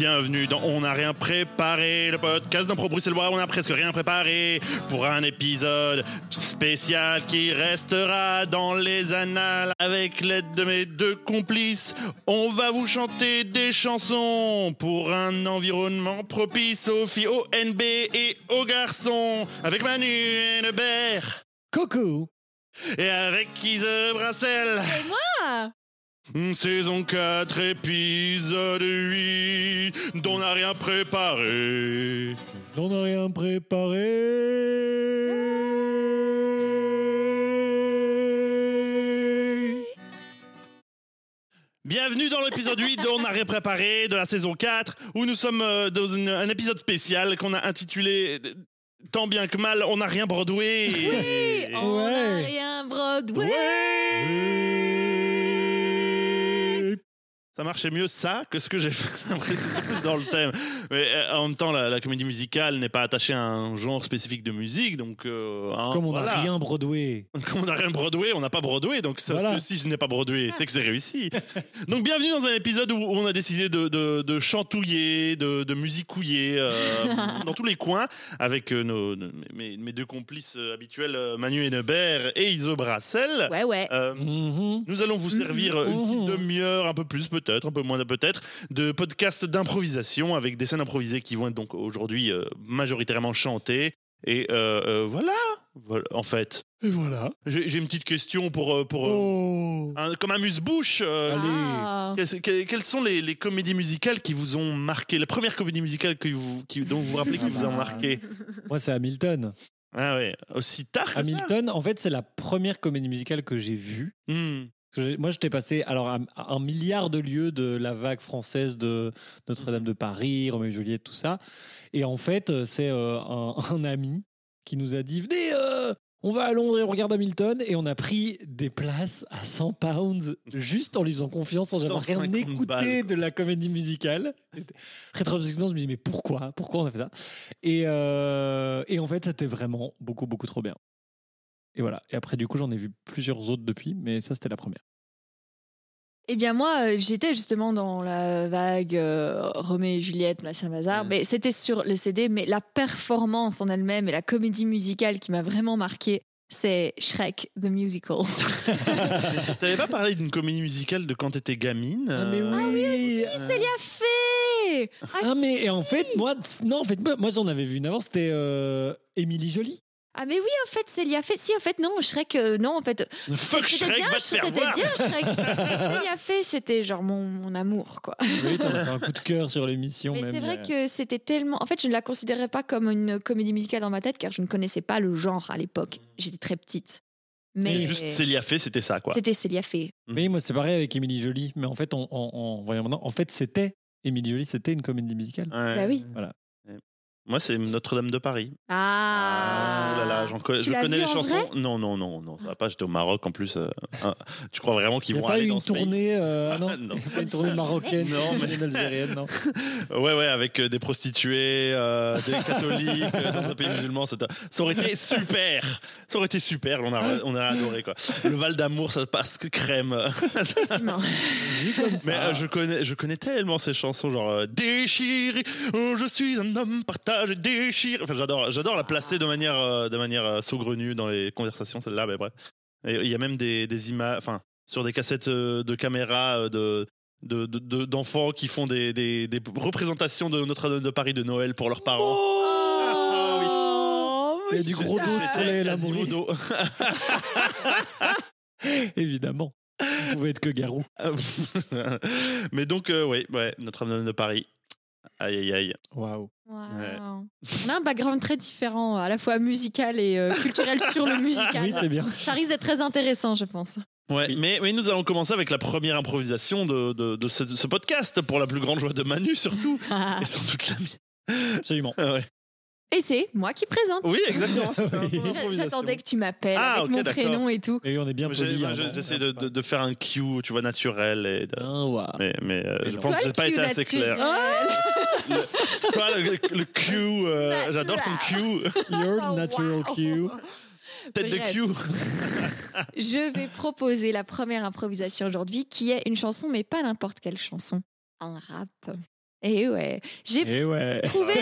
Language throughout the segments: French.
Bienvenue dans On n'a rien préparé, le podcast d'impro bruxellois. On n'a presque rien préparé pour un épisode spécial qui restera dans les annales. Avec l'aide de mes deux complices, on va vous chanter des chansons pour un environnement propice aux filles, aux NB et aux garçons. Avec Manu et Lebert. Coucou Et avec Ise Brassel. Et moi? Saison 4, épisode 8, dont on n'a rien préparé. On n'a rien préparé Bienvenue dans l'épisode 8 dont on n'a rien préparé de la saison 4, où nous sommes euh, dans une- un épisode spécial qu'on a intitulé Tant bien que mal, on n'a rien Broadway. Oui, on Ouais. n'a rien Broadway. Ça marchait mieux ça que ce que j'ai fait. Après, c'était plus dans le thème. Mais euh, en même temps, la, la comédie musicale n'est pas attachée à un genre spécifique de musique, donc. euh, hein, Comme on n'a voilà. rien Broadway. Comme on n'a rien Broadway, on n'a pas Broadway, donc ça, Voilà. que si je n'ai pas Broadway, c'est que c'est réussi. donc bienvenue dans un épisode où on a décidé de, de, de chantouiller, de, de musicouiller euh, dans tous les coins avec nos, nos- mes, mes deux complices habituels, Manu Hennebert et Iso Brassel. Ouais, ouais. Euh, Mhm. nous allons vous servir une Mhm. petite demi-heure, un peu plus peut-être, un peu moins peut-être, de podcast d'improvisation avec des scènes improvisées qui vont être donc aujourd'hui euh, majoritairement chantées. Et euh, euh, voilà, voilà, en fait. Et voilà. J'ai j'ai une petite question pour, pour Oh un- comme amuse-bouche. euh, Allez. Ah. quelles, sont les, les comédies musicales qui vous ont marqué? La première comédie musicale que vous, qui- dont vous vous rappelez qui vous a marqué? Moi, c'est Hamilton. Ah ouais, aussi tard que ça? Hamilton, en fait, c'est la première comédie musicale que j'ai vue. Hmm. Moi, j'étais passé alors à un milliard de lieux de la vague française de Notre-Dame de Paris, Roméo et Juliette, tout ça. Et en fait, euh, c'est euh, un, un ami qui nous a dit Venez, euh, on va à Londres et on regarde Hamilton. Et on a pris des places à 100 pounds juste en lui faisant confiance sans avoir rien 150 écouté balles. de la comédie musicale. Rétrospectivement, je me dis Mais pourquoi? Pourquoi on a fait ça? Et, euh, et en fait, c'était vraiment beaucoup, beaucoup trop bien. Et voilà. Et après, du coup, j'en ai vu plusieurs autres depuis, mais ça, c'était la première. Eh bien, moi, euh, j'étais justement dans la vague euh, Roméo et Juliette, Machin Bazar. Ouais. Mais c'était sur le CD, mais la performance en elle-même et la comédie musicale qui m'a vraiment marqué, c'est Shrek, the musical. T'avais pas parlé d'une comédie musicale de quand t'étais gamine Ah, mais euh, oui, Célia Fay Ah, Ah, mais et en fait, moi, non, en fait, moi, moi, j'en avais vu une avant, c'était euh, Émilie Jolie. Ah, mais oui, en fait, Célia Fay. Si, en fait, non, Shrek, euh, non, en fait. Fuck C'était Shrek, bien, va te faire c'était voir bien Shrek. Mais Célia Fay, c'était genre mon, mon amour, quoi. Oui, t'en as fait un coup de cœur sur l'émission. Mais c'est vrai euh, que c'était tellement. En fait, je ne la considérais pas comme une comédie musicale dans ma tête car je ne connaissais pas le genre à l'époque. J'étais très petite. Mais Juste Célia fait, c'était ça, quoi. c'était Célia Fay. Oui, moi, c'est pareil avec Émilie Jolie, mais en fait, en voyant maintenant, en fait, c'était Émilie Jolie, c'était une comédie musicale. Ouais. Bah oui. Moi, c'est Notre-Dame de Paris. Ah. Oh là là, j'en co- Tu je connais les chansons. non, non, non, non, ça va pas. J'étais au Maroc en plus. euh, hein. tu crois vraiment Il qu'ils vont pas aller eu dans une ce pays? tournée, euh, non, Non. Il y a pas une tournée marocaine, Non, mais- une algérienne, non. Ouais, ouais, avec euh, des prostituées, euh, des catholiques euh, dans un pays musulman. c'est- Ça aurait été super. Ça aurait été super. On a, on a adoré quoi. Le Val d'Amour, ça passe que crème. Non. Vu comme ça. Mais euh, je connais, je connais tellement ces chansons, genre euh, déchiré, oh, je suis un homme partagé, déchiré. Enfin, j'adore, j'adore la placer de manière, euh, de manière euh, saugrenue dans les conversations, celle-là. Mais bref, Et il y a même des, des images, enfin, sur des cassettes euh, de caméra de de- de- de- d'enfants qui font des, des, des représentations de Notre-Dame de Paris de Noël pour leurs parents. Oh, Il y a du gros dos sur les la Quasimodo. Évidemment. Vous pouvez être que Garou. Mais donc, euh, oui, ouais, Notre-Dame de Paris. Aïe, aïe, aïe. Waouh. Wow. On a un background très différent, à la fois musical et euh, culturel sur le musical. Oui, c'est bien. Ça risque d'être très intéressant, je pense. Ouais, Oui. mais, mais nous allons commencer avec la première improvisation de, de, de ce, de ce podcast, pour la plus grande joie de Manu surtout, et sans doute la mienne. Absolument. Ah ouais. Et c'est moi qui présente. Oui, exactement. Oui. J'attendais que tu m'appelles Ah, avec ok, mon prénom et tout. Et on est bien J'ai- poli. moi, hein, J'essaie de, va de, de faire un cue, tu vois, naturel. Et de- pas- Ah. Mais, mais euh, je pense que j'ai pas le été assez clair. naturel. Quoi, le, le- le cue, euh, Naturel. j'adore ton cue. Your Oh, natural wow. cue. Tête de cue. Je vais proposer la première improvisation aujourd'hui qui est une chanson, mais pas n'importe quelle chanson. Un rap. Et ouais, j'ai ouais. trouvé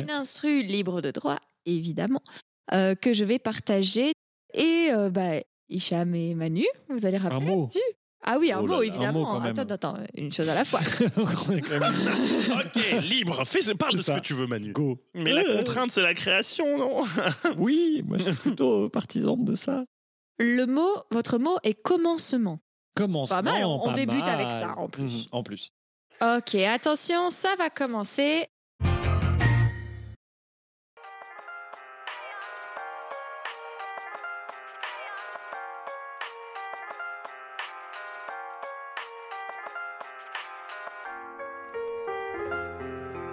une instru libre de droit, évidemment, euh, que je vais partager. Et euh, bah, Hicham et Manu, vous allez rappeler mot. là-dessus? Ah oui, un Oh là mot, un évidemment. mot même. attends, attends, une chose à la fois. Ok, libre. Fais, parle de ce que tu veux, Manu. go. Mais la Euh, contrainte, c'est la création, non? Oui, moi je suis plutôt partisan de ça. Le mot, votre mot est commencement. Commencement, Pas mal, on- pas débute avec ça, en plus. Mhm, en plus. Ok, attention, ça va commencer.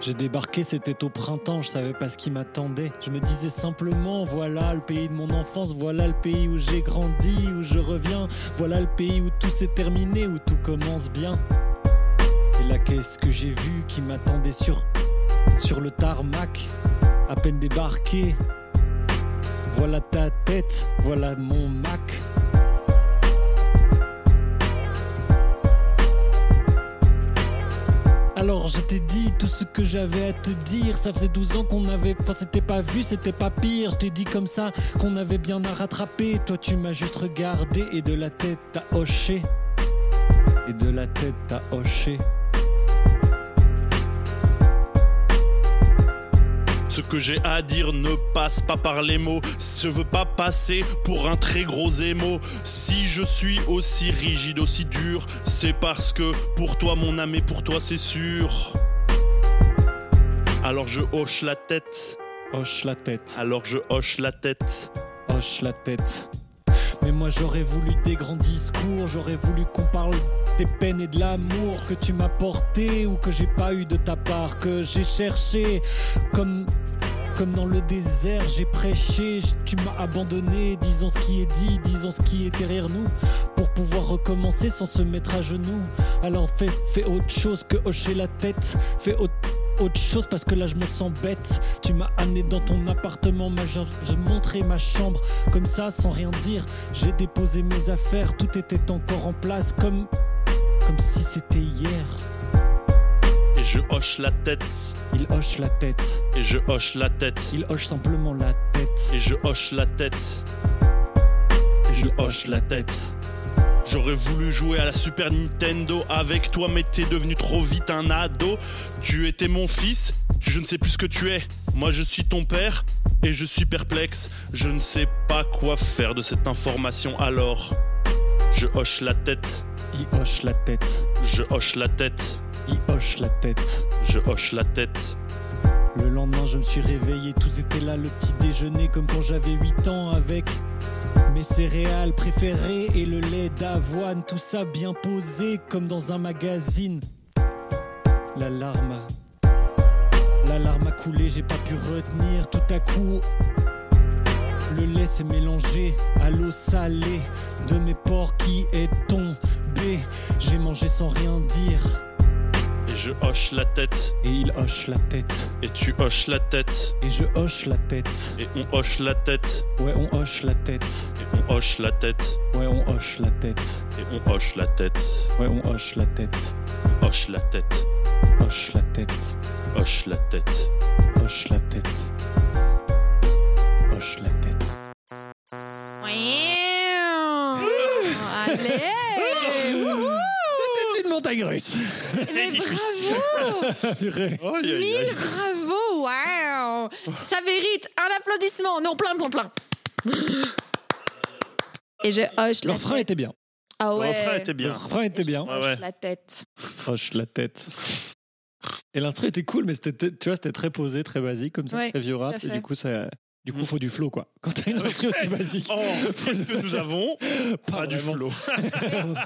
J'ai débarqué, c'était au printemps, je savais pas ce qui m'attendait. Je me disais simplement, voilà le pays de mon enfance, voilà le pays où j'ai grandi, où je reviens, voilà le pays où tout s'est terminé, où tout commence bien. Là, qu'est-ce que j'ai vu qui m'attendait sur, sur le tarmac, à peine débarqué. Voilà ta tête, voilà mon Mac. Alors je t'ai dit tout ce que j'avais à te dire. Ça faisait 12 ans qu'on avait. Enfin, c'était pas vu, c'était pas pire. Je t'ai dit comme ça qu'on avait bien à rattraper. Toi, tu m'as juste regardé et de la tête t'as hoché. Et de la tête t'as hoché. Ce que j'ai à dire ne passe pas par les mots. Je veux pas passer pour un très gros émo. Si je suis aussi rigide, aussi dur, c'est parce que pour toi, mon âme et pour toi, c'est sûr. Alors je hoche la tête. Hoche la tête. Alors je hoche la tête. hoche la tête. Mais moi j'aurais voulu des grands discours, j'aurais voulu qu'on parle des peines et de l'amour que tu m'as porté ou que j'ai pas eu de ta part, que j'ai cherché. Comme comme dans le désert, j'ai prêché, tu m'as abandonné, disons ce qui est dit, disons ce qui est derrière nous, pour pouvoir recommencer sans se mettre à genoux. Alors fais, fais autre chose que hocher la tête, fais autre, autre chose parce que là je me sens bête. Tu m'as amené dans ton appartement, ma je, je montrais ma chambre, comme ça sans rien dire. J'ai déposé mes affaires, tout était encore en place, comme, comme si c'était hier. Et je hoche la tête. Il hoche la tête, Et je hoche la tête. il hoche simplement la tête. Et je hoche la tête. Et je hoche la tête. J'aurais voulu jouer à la Super Nintendo avec toi, mais t'es devenu trop vite un ado. Tu étais mon fils, je ne sais plus ce que tu es. Moi, je suis ton père et je suis perplexe. Je ne sais pas quoi faire de cette information alors. Je hoche la tête, Il hoche la tête, je hoche la tête, il hoche la tête. je hoche la tête. Le lendemain, je me suis réveillé, tout était là, le petit déjeuner, comme quand j'avais 8 ans, avec mes céréales préférées et le lait d'avoine, tout ça bien posé, comme dans un magazine. La larme, a- coulé, j'ai pas pu retenir. Tout à coup, le lait s'est mélangé à l'eau salée de mes porcs qui est tombé. J'ai mangé sans rien dire, je hoche la tête, et il hoche la tête, et tu hoches la tête, et je hoche la tête. et on hoche la tête, Ouais, on hoche la tête. et on hoche la tête, Ouais, on hoche la tête. et on hoche la tête, Ouais, on hoche la tête. hoche la tête, Hoche la tête. hoche la tête. Hoche la tête. Hoche la tête. C'était une montagne russe. Mais bravo Purée. Oh, aïe, aïe, Mille aïe. bravo Waouh Ça mérite un applaudissement Non, plein, plein, plein Et je hoche Le la refrain tête. était bien. Ah Le ouais refrain était Le bien. refrain était bien. Je Ouais, la tête. Hoche la tête. Et l'instru était cool, mais c'était, tu vois, c'était très posé, très basique, comme ça, Ouais, très vieux rap. Et du coup, ça, du coup, Mm. faut du flow, quoi. Quand t'as une instru aussi basique. Oh, qu'est-ce que nous avons Pas, du flow.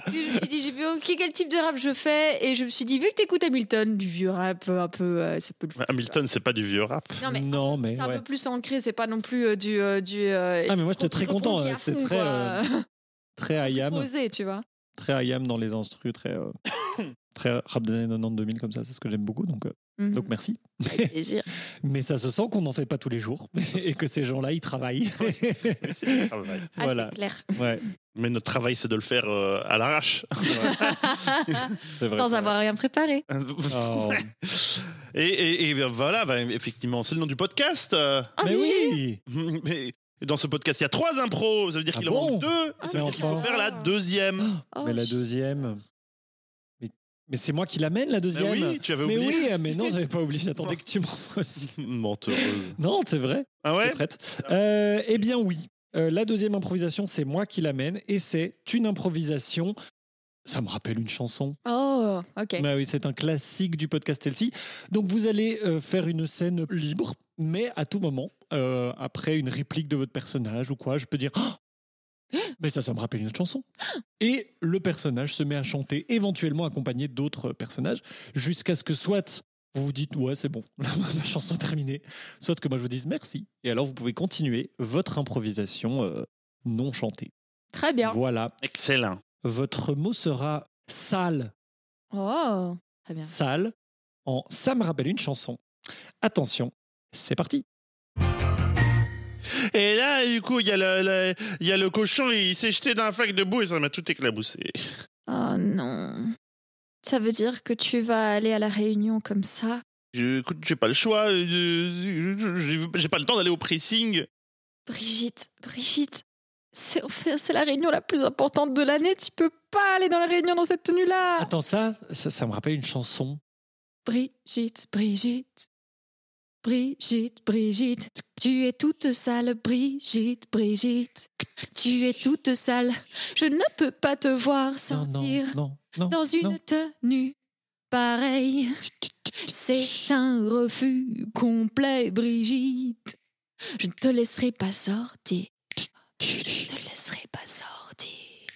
Je me suis dit, j'ai vu ok, quel type de rap je fais Et je me suis dit, vu que t'écoutes Hamilton, du vieux rap, un peu, euh, ça peut le faire. Hamilton, c'est pas du vieux rap. Non, mais non, mais c'est un ouais. peu plus ancré, c'est pas non plus euh, du. euh, du euh, Ah, mais moi, j'étais très content. hein. à C'était fond, très, quoi. euh, très IAM. Posé, tu vois. Très IAM dans les instrus, très. euh, Très rap des années 90-2000 comme ça, c'est ce que j'aime beaucoup. Donc, euh, Mhm. donc merci. Avec plaisir. Mais ça se sent qu'on n'en fait pas tous les jours et que ces gens-là, ils travaillent. Ah, voilà. c'est clair. Ouais, Mais notre travail, c'est de le faire euh, à l'arrache. c'est vrai. Sans avoir rien préparé. Oh. et, et- et voilà, bah, effectivement, c'est le nom du podcast. euh. Ah Mais oui. oui Mais dans ce podcast, il y a trois impros. Ça veut dire Ah qu'il bon en manque deux. Ah, Ça veut dire qu'il faut faire la deuxième. Oh, Mais la deuxième. Mais, mais c'est moi qui l'amène, la Mais deuxième. oui, tu avais Mais oublié. oui, mais non, j'avais pas oublié. J'attendais que tu m'envoies aussi. Menteuse. Non, c'est vrai. Ah T'es ouais prête Euh, Eh bien, oui. Euh, la deuxième improvisation, c'est moi qui l'amène et c'est une improvisation. Ça me rappelle une chanson. Oh, ok. Bah oui, c'est un classique du podcast Elsie. Donc vous allez euh, faire une scène libre, mais à tout moment, euh, après une réplique de votre personnage ou quoi, je peux dire Oh mais ça, ça me rappelle une autre chanson. Et le personnage se met à chanter, éventuellement accompagné d'autres personnages, jusqu'à ce que soit vous vous dites ouais c'est bon, la chanson est terminée, soit que moi je vous dise merci. Et alors vous pouvez continuer votre improvisation euh, non chantée. Très bien. Voilà. Excellent. Votre mot sera sale Oh, très bien. sale en Ça me rappelle une chanson. Attention, c'est parti. Et là, du coup, il y, a le- le- il y a le cochon, il s'est jeté dans un flaque de boue et ça m'a tout éclaboussé. Oh non. Ça veut dire que tu vas aller à la réunion comme ça? Je, écoute, j'ai pas le choix. euh, J'ai pas le temps d'aller au pressing. Brigitte, Brigitte, c'est en fait, c'est la réunion la plus importante de l'année. Tu peux pas aller dans la réunion dans cette tenue-là. Attends, ça, ça, ça me rappelle une chanson. Brigitte, Brigitte. Brigitte, Brigitte, tu es toute sale, Brigitte, Brigitte. Tu es toute sale, je ne peux pas te voir sortir non, non, non. dans une tenue pareille. C'est un refus complet, Brigitte. Je ne te laisserai pas sortir. Je ne te laisserai pas sortir.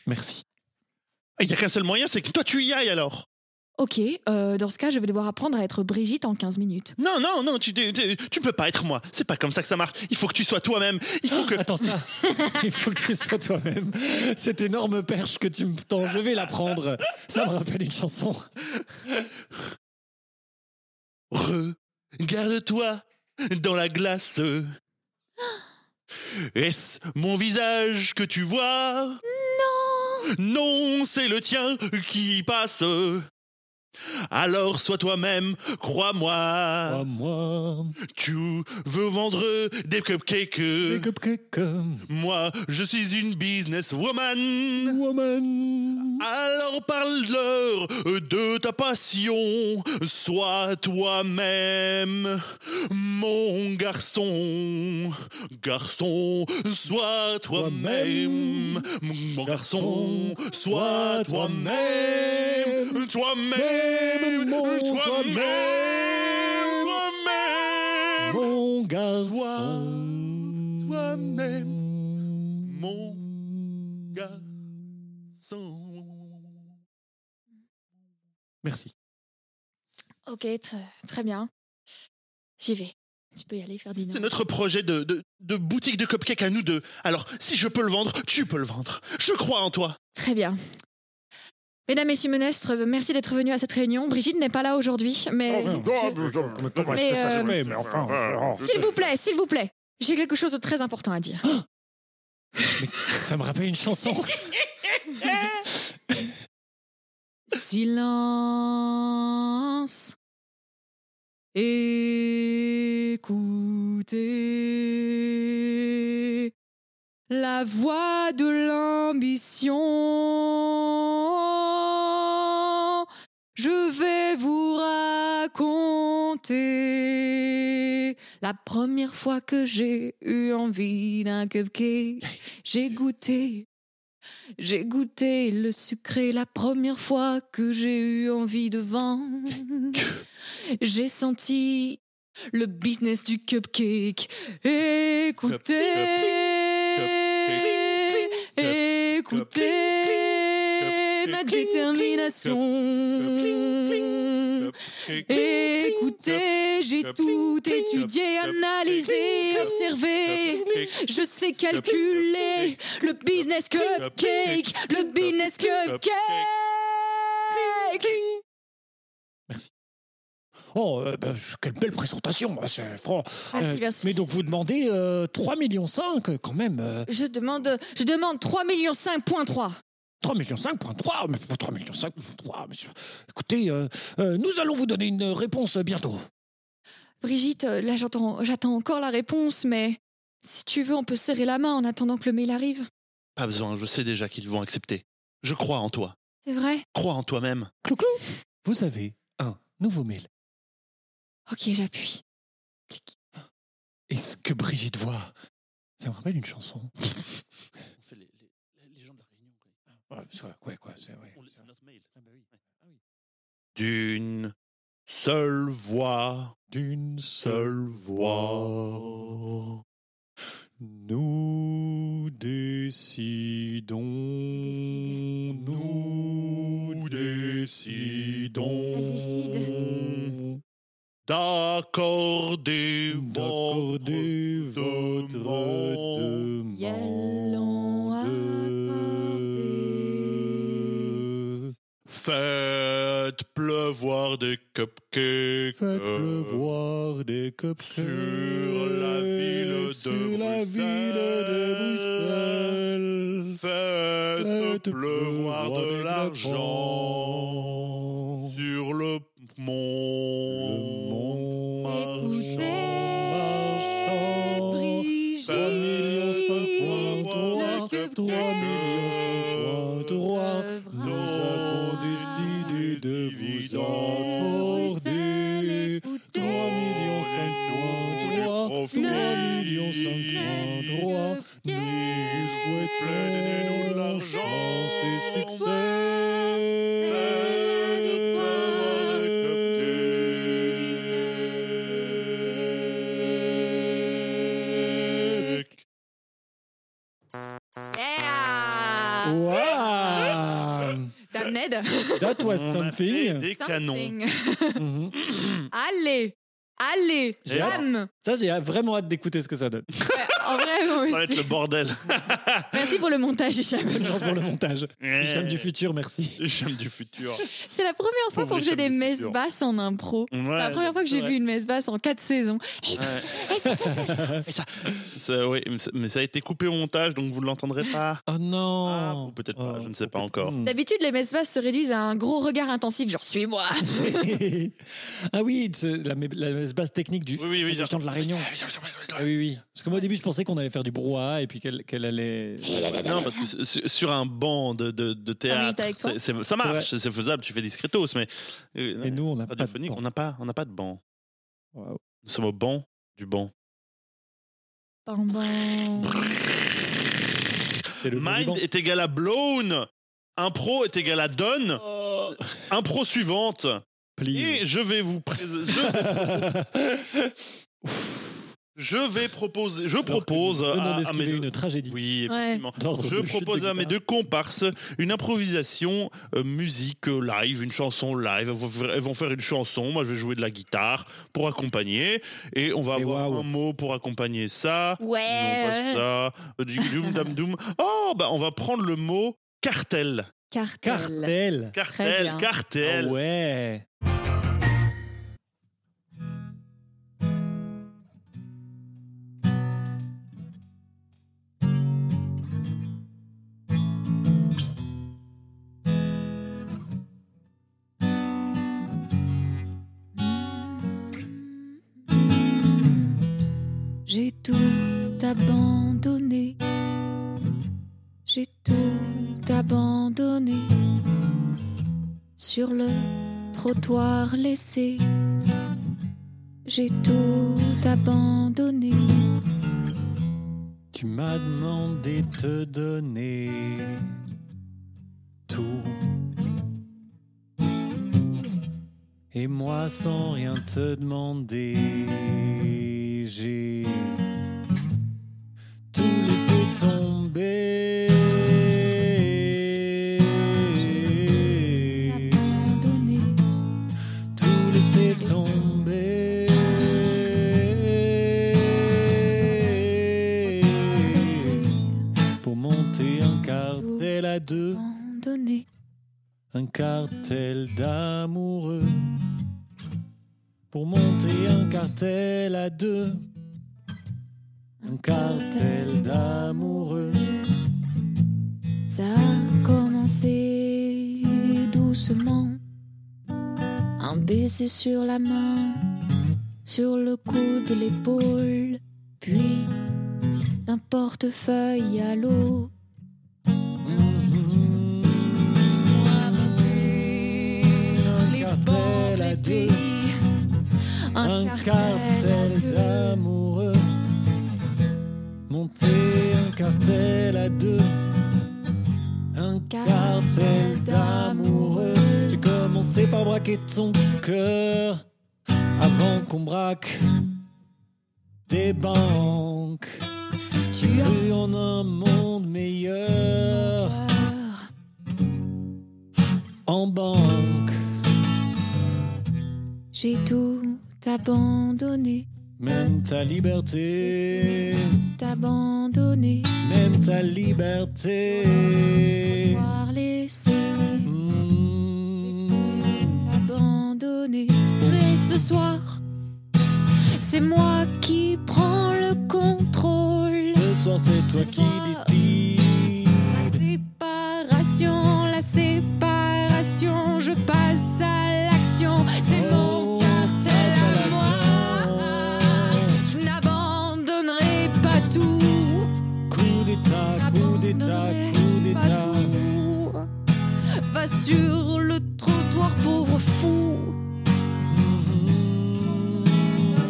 Merci. Il y a qu'un seul moyen, c'est que toi tu y ailles alors. Ok, euh, dans ce cas, je vais devoir apprendre à être Brigitte en 15 minutes. Non, non, non, tu, tu, tu- peux pas être moi. C'est pas comme ça que ça marche. Il faut que tu sois toi-même. Il faut que. Attends, ça, il faut que tu sois toi-même. Cette énorme perche que tu me tends, je vais la prendre. Ça me rappelle une chanson. Regarde-toi dans la glace. Est-ce mon visage que tu vois? Non Non, c'est le tien qui passe. Alors sois toi-même, crois-moi. Tu veux vendre des cupcakes, Moi, je suis une businesswoman. woman. Alors parle-leur de ta passion, sois toi-même, mon garçon. Garçon, sois toi-même, mon garçon, sois toi-même, toi-même, Mon toi-même, toi-même, Mon garçon. toi-même, mon garçon. Merci. Ok, tr- très bien. J'y vais. Tu peux y aller, Ferdinand. C'est notre projet de, de, de boutique de cupcakes à nous deux. Alors, si je peux le vendre, tu peux le vendre. Je crois en toi. Très bien. Mesdames, Messieurs Menestres, merci d'être venus à cette réunion. Brigitte n'est pas là aujourd'hui, mais... Mais, S'il vous plaît, s'il vous plaît, j'ai quelque chose de très important à dire. Ça me rappelle une chanson. Silence. Écoutez la voix de l'ambition. Je vais vous raconter la première fois que j'ai eu envie d'un cupcake. J'ai goûté j'ai goûté le sucré la première fois que j'ai eu envie de vendre. J'ai senti le business du cupcake. Écoutez, écoutez ma détermination. Écoutez, j'ai tout étudié, analysé, observé. Je sais calculer le business cupcake, le business cupcake. Oh, euh, bah, quelle belle présentation, bah, c'est franc. Merci, Euh, merci. Mais donc vous demandez euh, 3 millions 5 quand même. euh, Je demande, je demande 3 millions 5.3. 3 millions 5 point 3, mais pour 3 millions 5 point 3, monsieur. Écoutez, euh, euh, nous allons vous donner une réponse bientôt. Brigitte, euh, là j'entends, j'attends encore la réponse, mais si tu veux, on peut serrer la main en attendant que le mail arrive. Pas besoin, je sais déjà qu'ils vont accepter. Je crois en toi. C'est vrai? Crois en toi-même. Clou-clou Vous avez un nouveau mail. Ok, j'appuie. Clic. Et ce que Brigitte voit, ça me rappelle une chanson. On fait les, les- les gens de la réunion. Ouais, c'est vrai, ouais, quoi, c'est vrai. On laisse notre mail. Ah bah oui. Ah oui. D'une seule voix, D'une seule voix. Nous décidons. D'accorder D'accorder votre demande. Faites pleuvoir des cupcakes. Faites pleuvoir des cupcakes sur la ville de sur la ville de Bruxelles. Faites, Faites pleuvoir de des l'argent l'argent That was On a fait something. des canons. Mhm. Allez Allez J'ai Dame Ça, j'ai vraiment hâte d'écouter ce que ça donne. Vrai, moi Ça va être le bordel. Merci pour le montage, Hicham. Bonne chance pour le montage. Hicham du futur, merci. Hicham du futur. C'est la première fois qu'on faisait des messes basses en impro. Ouais, la première fois que j'ai vu une messe basse en quatre saisons. Ça, oui, mais ça- mais ça a été coupé au montage, donc vous ne l'entendrez pas. Oh non Ah, ou peut-être pas, je ne sais pas encore. Hmm. D'habitude, les messes basses se réduisent à un gros regard intensif, genre suis-moi. ah oui, la, la base technique du Oui, de la Réunion. Ah oui, oui. Parce que moi, au début, je pensais qu'on allait faire du brouhaha et puis qu'elle qu'elle allait. Non, parce que su- sur un banc de, de, de minutes théâtre, avec toi c'est- c'est- ça marche, c'est faisable, tu fais discrétos, mais euh, Et nous, on n'a pas de radiophonique, banc. on n'a pas, on n'a pas de banc. Waouh. Nous sommes au banc du banc. Bam, bam. C'est le nom du Mind banc. est égal à blown. Impro est égal à done. Oh, Impro suivante. please. Et je vais vous présenter. Je vais proposer. Je propose à, à mes deux. une tragédie. Oui, effectivement. Je propose à mes deux comparses une improvisation euh, musique euh, live, une chanson live. Elles vont, faire, une chanson, moi je vais jouer de la guitare pour accompagner, et on va Et avoir un mot pour accompagner ça. Ouais. Non, pas ça. Euh, du- doum, dam, doum. Oh, bah on va prendre le mot cartel. Cartel. Cartel. Cartel, cartel. Ah ouais. Tout abandonné. J'ai tout abandonné. Sur le trottoir laissé. J'ai tout abandonné. Tu m'as demandé de te donner tout. Et moi, sans rien te demander, j'ai tout laissé tomber. Abandonné. Tout laissé tomber. Pour monter un cartel à deux. Un cartel d'amoureux pour monter un cartel à deux. Un cartel d'amoureux. Ça a commencé doucement. Un baiser sur la main, sur le coude et l'épaule, puis d'un portefeuille à l'eau. Un bords cartel à deux. Un cartel cartel à deux. Un cartel d'amoureux. J'ai commencé par braquer ton cœur avant qu'on braque des banques. Tu cru en un monde meilleur en banque. J'ai tout abandonné, Même ta liberté, t'abandonné, même ta liberté. avoir laissé, Mm. abandonné. Mais ce soir, c'est moi qui prends le contrôle. Ce soir, c'est toi Ce qui décides. Coup pas. Va sur le trottoir, pauvre fou.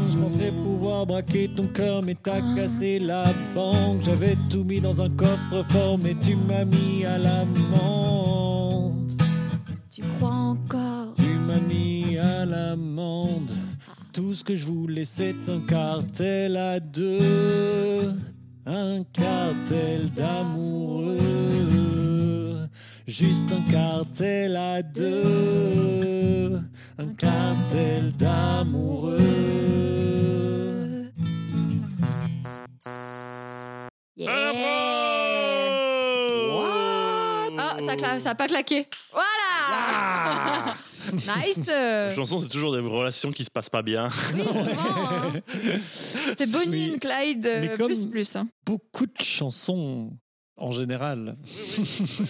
Je pensais pouvoir braquer ton cœur, mais t'as Ah. cassé la banque. J'avais tout mis dans un coffre-fort, mais tu m'as mis à l'amende. Tu crois encore? Tu m'as mis à l'amende. Tout ce que je voulais, c'est un cartel à deux. Un cartel d'amoureux. Juste un cartel à deux. Un cartel d'amoureux. Yeah. Ah, ça, cla- ça a pas claqué. Voilà Nice Les chansons, c'est toujours des relations qui se passent pas bien. Oui, souvent. hein. C'est Bonnie Oui. and Clyde euh, Mais comme- plus plus. hein. Beaucoup de chansons en général. oui,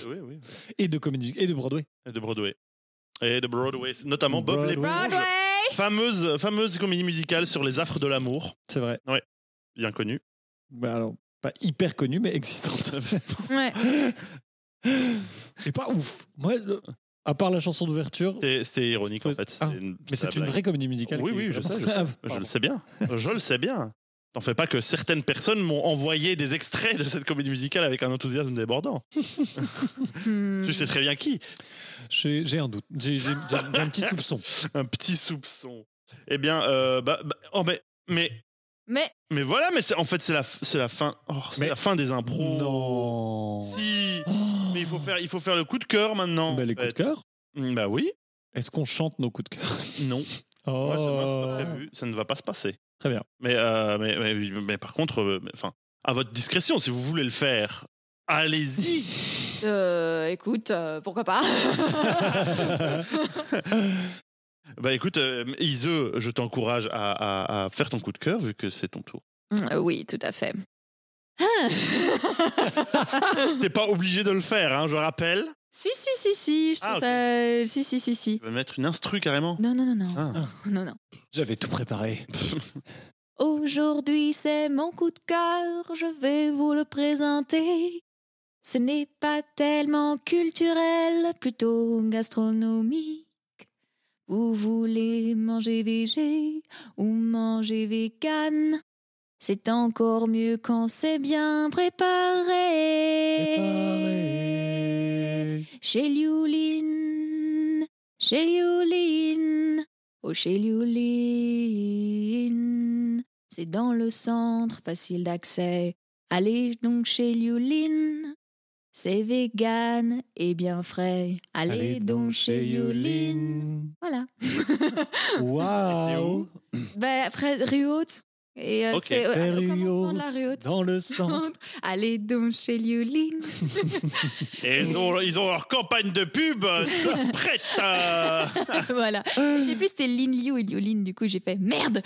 oui, oui. Et de comédie et de Broadway. Et de Broadway. Et de Broadway. Notamment Bob Broadway. l'éponge. Broadway Fameuse, fameuse comédie musicale sur les affres de l'amour. C'est vrai. Bien connue. Bah alors, pas hyper connu, mais existante. Ouais. Et pas ouf. Moi, le- à part la chanson d'ouverture, C'était ironique en fait. Ah, une- mais c'est une vraie comédie musicale. Oui, oui, je sais, je sais. Ah, Je le sais bien. Je le sais bien. T'en fais pas que certaines personnes m'ont envoyé des extraits de cette comédie musicale avec un enthousiasme débordant. Tu sais très bien qui. J'ai un doute. J'ai un petit soupçon. Un petit soupçon. Eh bien, euh, bah, bah, oh, mais, mais, Mais mais voilà, mais c'est- en fait, c'est la, f- c'est la fin. oh, c'est Mais- la fin des impros. Non. Si. Oh. Mais il faut faire, il faut faire le coup de cœur maintenant. Bah, les coups de cœur. Mm, Bah oui. Est-ce qu'on chante nos coups de cœur? Non. Oh. Ouais, c'est pas prévu. Ça ne va pas se passer. Très bien. Mais, euh, mais, mais, mais par contre, euh, enfin, à votre discrétion, si vous voulez le faire, allez-y. euh, écoute, euh, pourquoi pas? bah écoute, euh, Ise, je t'encourage à, à- à faire ton coup de cœur vu que c'est ton tour. Euh, Oui, tout à fait. T'es pas obligé de le faire, hein, je rappelle. si, si, si, si, je trouve Ah, ça. Si, si, si, si. Tu vas mettre une instru carrément? Non, non, non, non. Ah. Non, non. J'avais tout préparé. Aujourd'hui, c'est mon coup de cœur, je vais vous le présenter. Ce n'est pas tellement culturel, plutôt gastronomique. Vous voulez manger végé ou manger vegan C'est encore mieux quand c'est bien préparé. Préparé. Chez Liuline, chez Liuline, oh chez Liuline. C'est dans le centre, facile d'accès. Allez donc chez Liuline. C'est vegan et bien frais. Allez, donc chez Liuline. Voilà. Waouh. Ben, après, rue Haute, Et euh, Ok. c'est euh, au commencement de la rue haute. Dans le centre. Allez donc chez Lioline. Et ils ont, ils ont leur campagne de pub euh, prête. euh. voilà. Je sais plus c'était Lin Liu et Lioline. Du coup, j'ai fait merde.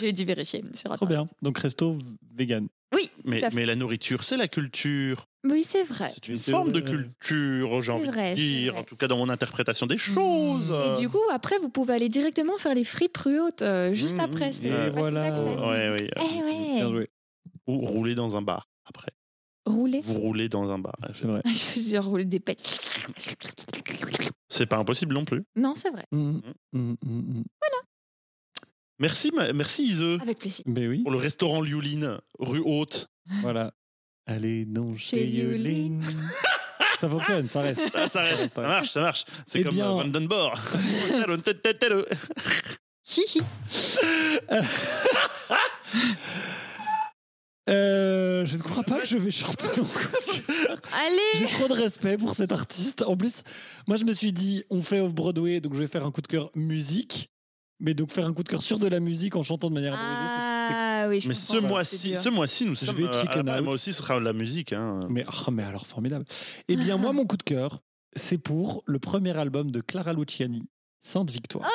J'ai dû vérifier Trop bien. Donc resto vegan. Oui, Mais, tout à fait. mais la nourriture, c'est la culture. Oui, c'est vrai. C'est une forme de culture, j'ai envie vrai, de dire, en tout cas dans mon interprétation des choses. Et du coup, après, vous pouvez aller directement faire les fripes rue haute euh, juste Mmh, après. mmh, C'est facile voilà. d'accès. Ouais, ouais. Eh ouais. Bien joué. Ou rouler dans un bar après. Rouler. Vous roulez dans un bar. C'est vrai. Je veux dire, rouler des pets. C'est pas impossible non plus. Non, c'est vrai. Mm, mm, mm, mm. Merci, merci Ise Avec plaisir. Ben oui. pour le restaurant Liuline, rue Haute. Voilà. Allez donc Chez. Yoline. ça fonctionne, ça reste. Ah, ça, reste, ça marche, ça marche. C'est Eh comme bien- euh, Vandenborg. Hihi. Euh, je ne crois pas que je vais chanter mon coup de cœur. J'ai Allez trop de respect pour cet artiste. En plus, moi, je me suis dit, on fait Off-Broadway, donc je vais faire un coup de cœur musique. Mais donc faire un coup de cœur sur de la musique en chantant de manière improvisée, c'est- c'est Ah oui, je Mais ce mois-ci, ce mois-ci, nous Je sommes. vais euh, à base, out. moi aussi, ce sera de la musique. Hein. Mais, oh, mais alors formidable. Eh bien, moi, mon coup de cœur, c'est pour le premier album de Clara Luciani, Sainte Victoire.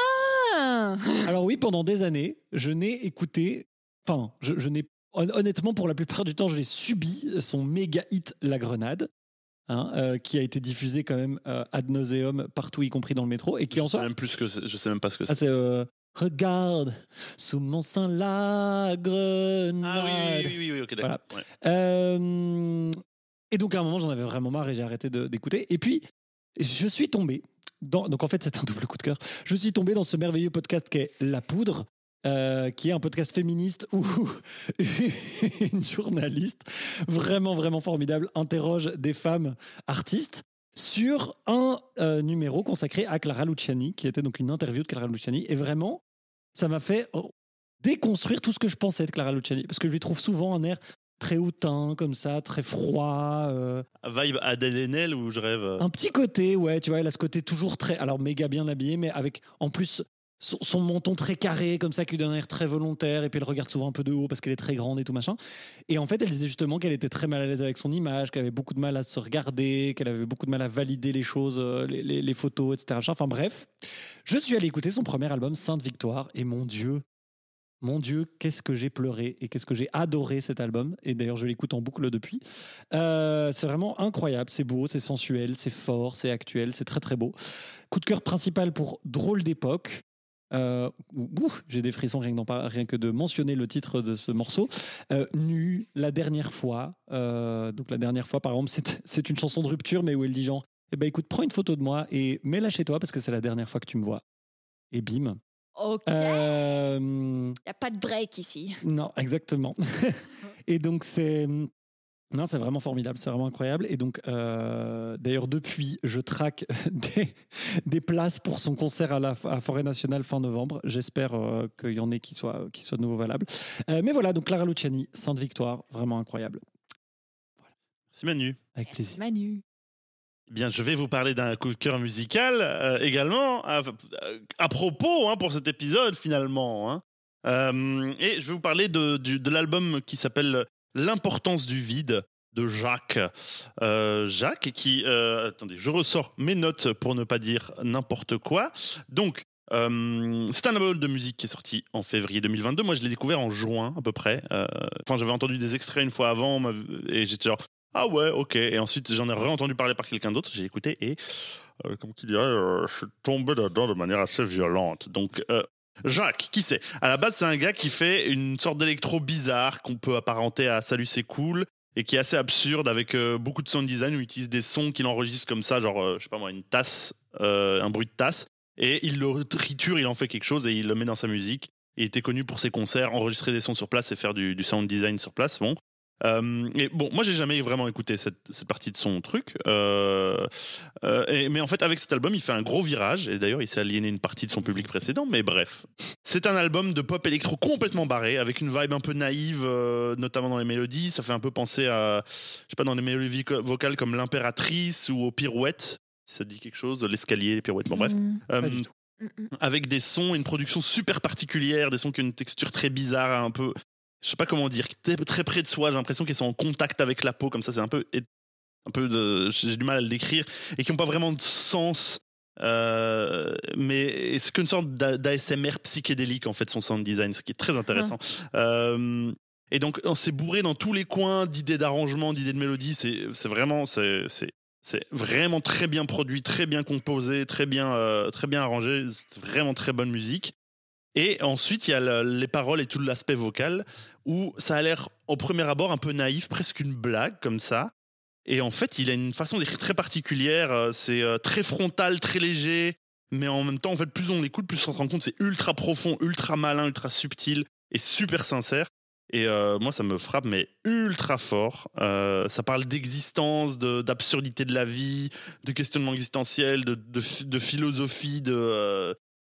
Ah Alors oui, pendant des années, je n'ai écouté, enfin, je, je n'ai hon- honnêtement pour la plupart du temps, je l'ai subi son méga hit La Grenade. hein, euh, qui a été diffusé quand même euh, ad nauseum partout, y compris dans le métro, et qui je en sais soit. même plus que je sais même pas ce que Ah, c'est. c'est euh, Regarde sous mon sein la grenade. Ah oui, oui, oui, oui, oui, ok, d'accord. Ouais. Euh, et donc à un moment, j'en avais vraiment marre et j'ai arrêté d'écouter. Et puis, je suis tombé. Dans, donc en fait, c'est un double coup de cœur. Je suis tombé dans ce merveilleux podcast qui est La Poudre. euh, qui est un podcast féministe où une journaliste vraiment vraiment formidable interroge des femmes artistes sur un euh, numéro consacré à Clara Luciani qui était donc une interview de Clara Luciani et vraiment ça m'a fait oh, déconstruire tout ce que je pensais de Clara Luciani parce que je lui trouve souvent un air très hautain comme ça très froid euh, Vibe Adèle Haenel où je rêve. euh, un petit côté, ouais, tu vois, elle a ce côté toujours très, alors méga bien habillé, mais avec en plus son, menton très carré, comme ça, qui lui donne un air très volontaire, et puis elle regarde souvent un peu de haut parce qu'elle est très grande et tout machin. Et en fait, elle disait justement qu'elle était très mal à l'aise avec son image, qu'elle avait beaucoup de mal à se regarder, qu'elle avait beaucoup de mal à valider les choses, euh, les photos, etc. Enfin bref, je suis allé écouter son premier album, Sainte Victoire, et mon Dieu. Mon Dieu, qu'est-ce que j'ai pleuré et qu'est-ce que j'ai adoré cet album. Et d'ailleurs, je l'écoute en boucle depuis. Euh, c'est vraiment incroyable, c'est beau, c'est sensuel, c'est fort, c'est actuel, c'est très très beau. Coup de cœur principal pour Drôle d'époque. Euh, j'ai des frissons rien que, rien de mentionner le titre de ce morceau. Euh, nu, la dernière fois. Euh, donc la dernière fois, par exemple, c'est, c'est une chanson de rupture, mais où elle dit genre, eh ben écoute, prends une photo de moi et mets-la chez toi parce que c'est la dernière fois que tu me vois. Et bim. Ok. Il Euh, n'y a pas de break ici. non, exactement. et donc c'est non, c'est vraiment formidable, c'est vraiment incroyable. Et donc, euh, d'ailleurs, depuis, je traque des, des places pour son concert à la à Forêt Nationale fin novembre. J'espère euh, qu'il y en ait qui soient, qui soient de nouveau valables. Euh, mais voilà, donc Clara Luciani, Sainte Victoire, vraiment incroyable. C'est Manu. Avec plaisir. Manu. Bien, je vais vous parler d'un coup de cœur musical euh, également, à, à propos hein, pour cet épisode finalement. hein. Euh, et je vais vous parler de l'album qui s'appelle L'importance du vide de Jacques. Euh, Jacques qui... euh, attendez, je ressors mes notes pour ne pas dire n'importe quoi. Donc, euh, c'est un album de musique qui est sorti en février 2022. Moi, je l'ai découvert en juin à peu près. Enfin, j'avais entendu des extraits une fois avant et j'étais genre ah ouais, ok. Et ensuite, j'en ai réentendu parler par quelqu'un d'autre. J'ai écouté et, comme qui dirait, je suis tombé dedans de manière assez violente. Donc, Jacques, qui c'est? À la base, c'est un gars qui fait une sorte d'électro bizarre qu'on peut apparenter à Salut, c'est cool. Et qui est assez absurde avec euh, beaucoup de sound design où il utilise des sons qu'il enregistre comme ça, genre, euh, je sais pas moi, une tasse, euh, un bruit de tasse. Et il le triture, il en fait quelque chose et il le met dans sa musique. Il était connu pour ses concerts, enregistrer des sons sur place et faire du, du sound design sur place. Bon. Euh, et bon, moi j'ai jamais vraiment écouté cette, cette partie de son truc, Euh, euh, et- mais en fait avec cet album il fait un gros virage et d'ailleurs il s'est aliéné une partie de son public précédent. Mais bref, c'est un album de pop électro complètement barré avec une vibe un peu naïve, euh, notamment dans les mélodies. Ça fait un peu penser à, je sais pas, dans les mélodies vo- vocales comme l'impératrice ou aux pirouettes. Si ça dit quelque chose, l'escalier, les pirouettes. Bon bref. Mm, Euh, Pas du tout. mm, mm. avec des sons, une production super particulière, des sons qui ont une texture très bizarre, un peu je sais pas comment dire, très, près de soi. J'ai l'impression qu'elles sont en contact avec la peau, comme ça. C'est un peu, un peu de, j'ai du mal à le décrire et qui n'ont pas vraiment de sens. Euh, mais c'est qu'une sorte d'ASMR psychédélique en fait son sound design, ce qui est très intéressant. Euh, et donc on s'est bourré dans tous les coins d'idées d'arrangement, d'idées de mélodie. C'est vraiment c'est c'est vraiment très bien produit, très bien composé, très bien euh, très bien arrangé. C'est vraiment très bonne musique. Et ensuite, il y a les paroles et tout l'aspect vocal où ça a l'air au premier abord un peu naïf, presque une blague comme ça. Et en fait, il a une façon d'écrire très particulière. Euh, c'est euh, très frontal, très léger. Mais en même temps, en fait, plus on l'écoute, plus on se rend compte c'est ultra profond, ultra malin, ultra subtil et super sincère. Et euh, moi, ça me frappe, mais ultra fort. ça parle d'existence, d'absurdité de, la vie, de questionnement existentiel, de, de, philosophie,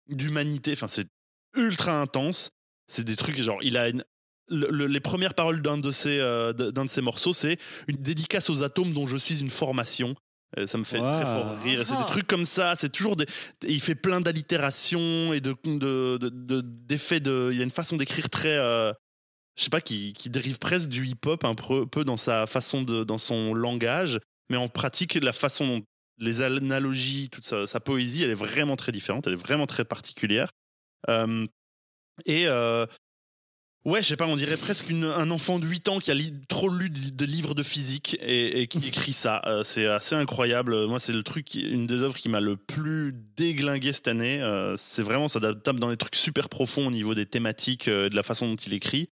d'humanité. Enfin, c'est ultra intense. C'est des trucs genre, il a une les premières paroles d'un de ces euh, d'un de ces morceaux, c'est une dédicace aux atomes dont je suis une formation. Ça me fait très fort rire. C'est des ah. trucs comme ça. C'est toujours des. Il fait plein d'allitérations et de d'effets de, Il y a une façon d'écrire très. Euh, je sais pas qui, qui dérive presque du hip-hop un peu, dans sa façon de dans son langage, mais en pratique la façon dont les analogies, toute sa, poésie, elle est vraiment très différente. Elle est vraiment très particulière. Et Ouais, je sais pas, on dirait presque un enfant de 8 ans qui a trop lu de, livres de physique et, qui écrit ça. Euh, c'est assez incroyable. Moi, c'est le truc, une des œuvres qui m'a le plus déglingué cette année. Euh, c'est vraiment, ça tape dans des trucs super profonds au niveau des thématiques, euh, de la façon dont il écrit.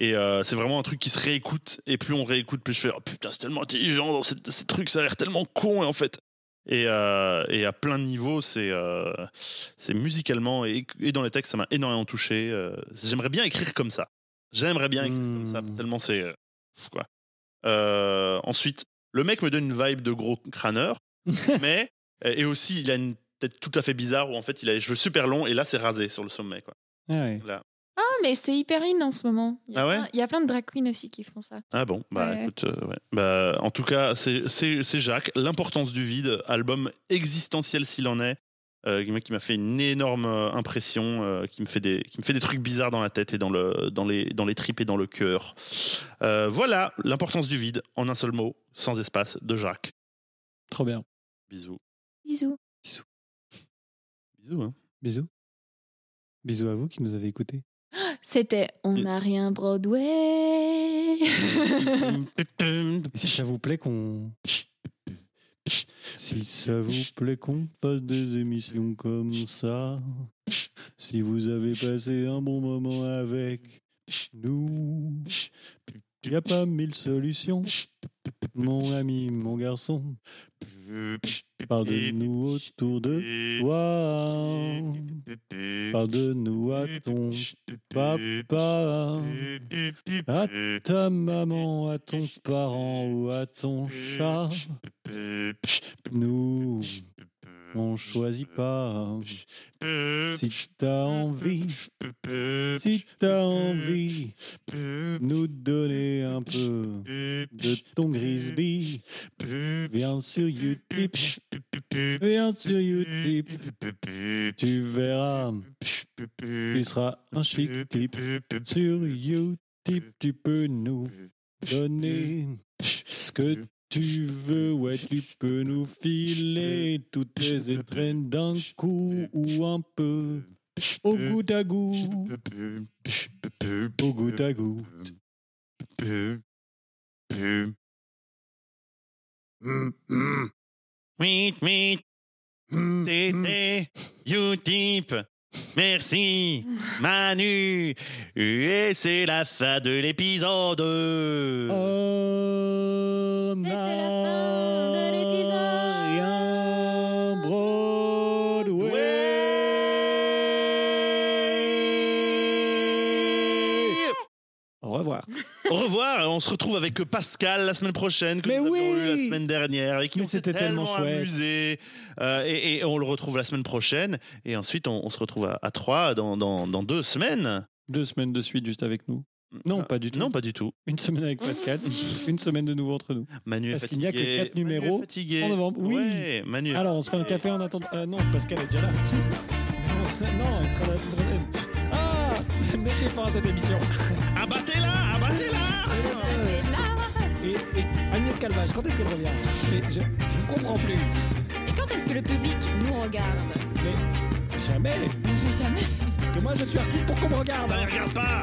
Et c'est vraiment un truc qui se réécoute. Et plus on réécoute, plus je fais oh, putain, c'est tellement intelligent dans ces, ces trucs, ça a l'air tellement con. Et en fait, et, euh, et, à plein de niveaux, c'est euh, musicalement et, et, dans les textes, ça m'a énormément touché. Euh, j'aimerais bien écrire comme ça. J'aimerais bien écrire comme ça, hmm. tellement c'est quoi. ensuite, le mec me donne une vibe de gros crâneur, mais et aussi il a une tête tout à fait bizarre où en fait il a les cheveux super longs et là c'est rasé sur le sommet quoi. Ah ouais. Là, mais c'est hyper in en ce moment. Il y, a ah plein, il y a plein de drag queens aussi qui font ça. Ah bon, bah écoute, euh, ouais. bah, en tout cas, c'est Jacques, L'importance du vide, album existentiel s'il en est, euh, qui m'a fait une énorme euh, impression, euh, qui, me fait des, qui me fait des trucs bizarres dans la tête et dans, le, dans, les, dans les tripes et dans le cœur. voilà, L'importance du vide, en un seul mot, sans espace, de Jacques. Trop bien. Bisous. Bisous. Bisous. Bisous. Hein. Bisous. Bisous à vous qui nous avez écoutés. C'était On n'a rien Broadway. si ça vous plaît qu'on. Si ça vous plaît qu'on fasse des émissions comme ça, si vous avez passé un bon moment avec nous, il n'y a pas mille solutions, mon ami, mon garçon. Parle de nous autour de toi. Parle de nous à ton papa, à ta maman, à ton parent ou à ton chat. Nous on choisit pas. Si t'as envie, si t'as envie, nous donner un peu de ton Grisby, viens sur YouTube, viens sur YouTube, tu verras, tu seras un chic type. Sur YouTube, tu peux nous donner ce que tu veux, ouais, tu peux nous filer toutes tes étrennes d'un coup ou un peu. Au goût à goût. Au goût à goût. Oui, oui. C'était Utip. Merci, Manu. Et c'est la fin de l'épisode. Oh, Au revoir. On se retrouve avec Pascal la semaine prochaine, que Mais nous avions oui. eu la semaine dernière, avec qui on s'est tellement chouette. amusé. Euh, et, et on le retrouve la semaine prochaine. Et ensuite, on, on se retrouve à, à trois dans, dans, dans deux semaines. Deux semaines de suite juste avec nous. Non, Ah, pas du tout. Non, pas du tout. Une semaine avec Pascal, une semaine de nouveau entre nous. Manu est Parce qu'il n'y a que quatre Manu numéros fatigué. en novembre. Oui. Ouais, Manu. Alors, on se fait un café en attendant. Euh, non, Pascal est déjà là. non, il sera là la semaine prochaine. Ah les fins à cette émission. Abattez-la là Et, Agnès Calvage, quand est-ce qu'elle revient Mais je, je ne comprends plus. Et quand est-ce que le public nous regarde Mais jamais. Jamais. Parce que moi, je suis artiste pour qu'on me regarde. Ne regarde pas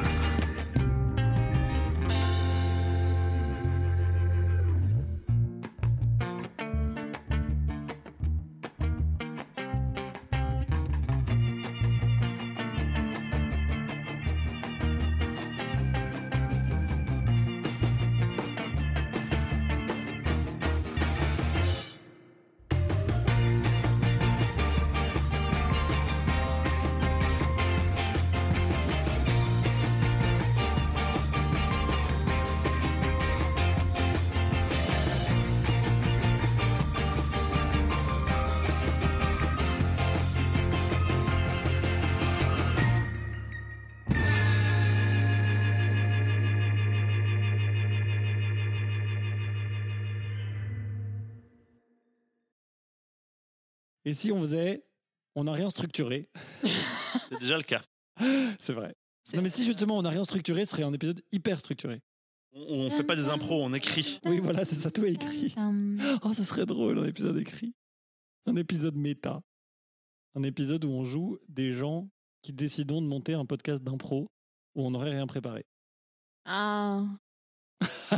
Et si on faisait, on n'a rien structuré. C'est déjà le cas. C'est vrai. Non mais si justement on n'a rien structuré, ce serait un épisode hyper structuré. On, on fait pas des impros, on écrit. Oui, voilà, c'est ça, tout est écrit. Oh, ce serait drôle, un épisode écrit. Un épisode méta. Un épisode où on joue des gens qui décident de monter un podcast d'impro où on n'aurait rien préparé. Ah.